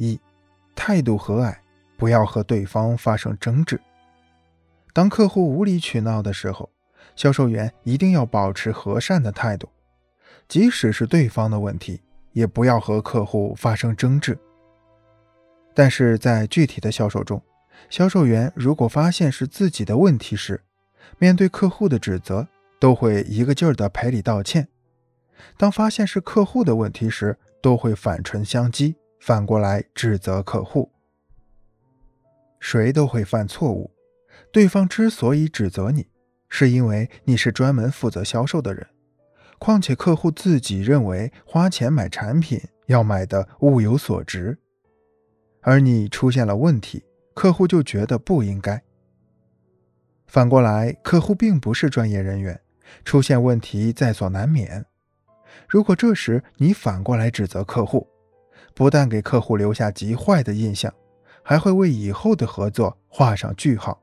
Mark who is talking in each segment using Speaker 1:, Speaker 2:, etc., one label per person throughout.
Speaker 1: 一、态度和蔼，不要和对方发生争执。当客户无理取闹的时候，销售员一定要保持和善的态度，即使是对方的问题，也不要和客户发生争执。但是在具体的销售中，销售员如果发现是自己的问题时，面对客户的指责，都会一个劲儿的赔礼道歉；当发现是客户的问题时，都会反唇相讥，反过来指责客户。谁都会犯错误，对方之所以指责你，是因为你是专门负责销售的人。况且客户自己认为花钱买产品要买的物有所值，而你出现了问题，客户就觉得不应该。反过来，客户并不是专业人员，出现问题在所难免。如果这时你反过来指责客户，不但给客户留下极坏的印象，还会为以后的合作画上句号。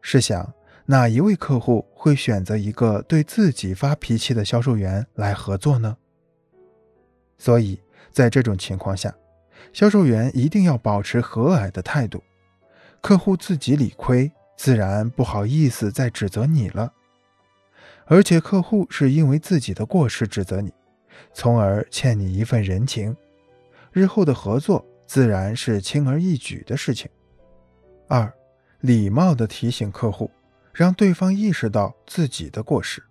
Speaker 1: 试想，哪一位客户会选择一个对自己发脾气的销售员来合作呢？所以在这种情况下，销售员一定要保持和蔼的态度。客户自己理亏，自然不好意思再指责你了。而且客户是因为自己的过失指责你，从而欠你一份人情，日后的合作自然是轻而易举的事情。二，礼貌地提醒客户，让对方意识到自己的过失。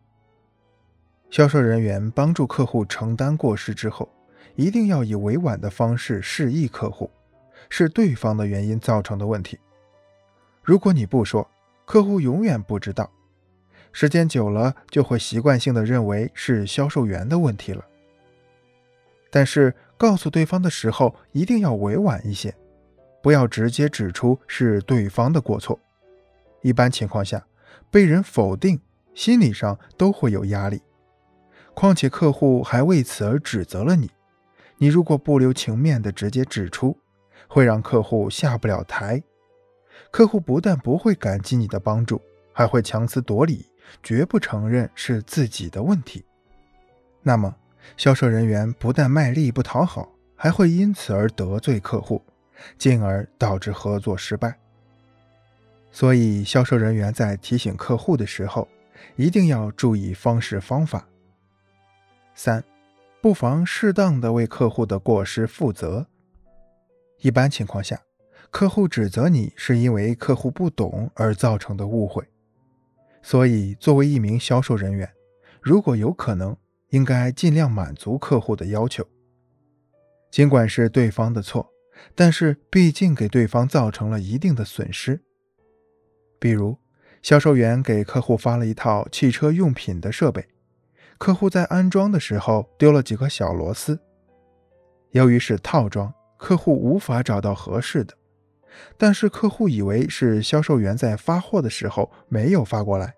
Speaker 1: 销售人员帮助客户承担过失之后，一定要以委婉的方式示意客户，是对方的原因造成的问题。如果你不说，客户永远不知道。时间久了，就会习惯性的认为是销售员的问题了。但是告诉对方的时候，一定要委婉一些，不要直接指出是对方的过错。一般情况下，被人否定，心理上都会有压力。况且客户还为此而指责了你，你如果不留情面的直接指出，会让客户下不了台。客户不但不会感激你的帮助，还会强词夺理。绝不承认是自己的问题，那么销售人员不但卖力不讨好，还会因此而得罪客户，进而导致合作失败。所以，销售人员在提醒客户的时候，一定要注意方式方法。三，不妨适当的为客户的过失负责。一般情况下，客户指责你是因为客户不懂而造成的误会。所以，作为一名销售人员，如果有可能，应该尽量满足客户的要求。尽管是对方的错，但是毕竟给对方造成了一定的损失。比如，销售员给客户发了一套汽车用品的设备，客户在安装的时候丢了几颗小螺丝。由于是套装，客户无法找到合适的。但是客户以为是销售员在发货的时候没有发过来。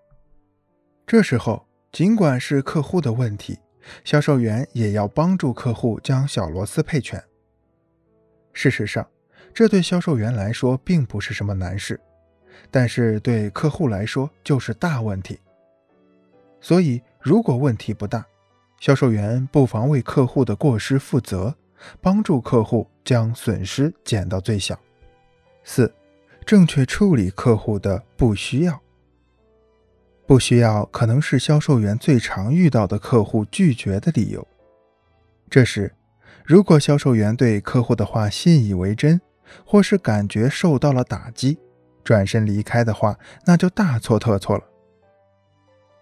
Speaker 1: 这时候，尽管是客户的问题，销售员也要帮助客户将小螺丝配全。事实上，这对销售员来说并不是什么难事，但是对客户来说就是大问题。所以，如果问题不大，销售员不妨为客户的过失负责，帮助客户将损失减到最小。四，正确处理客户的不需要。不需要可能是销售员最常遇到的客户拒绝的理由。这时，如果销售员对客户的话信以为真，或是感觉受到了打击，转身离开的话，那就大错特错了。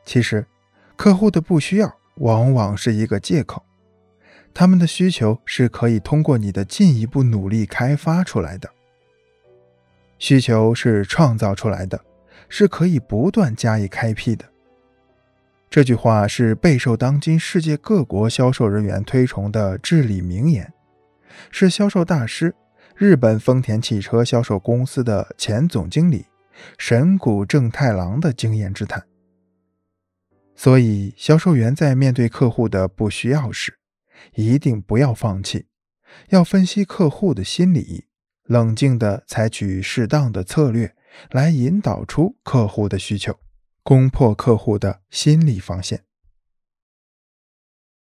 Speaker 1: 其实，客户的不需要往往是一个借口，他们的需求是可以通过你的进一步努力开发出来的。需求是创造出来的，是可以不断加以开辟的。这句话是备受当今世界各国销售人员推崇的至理名言，是销售大师、日本丰田汽车销售公司的前总经理神谷正太郎的经验之谈。所以，销售员在面对客户的不需要时，一定不要放弃，要分析客户的心理。冷静地采取适当的策略，来引导出客户的需求，攻破客户的心理防线。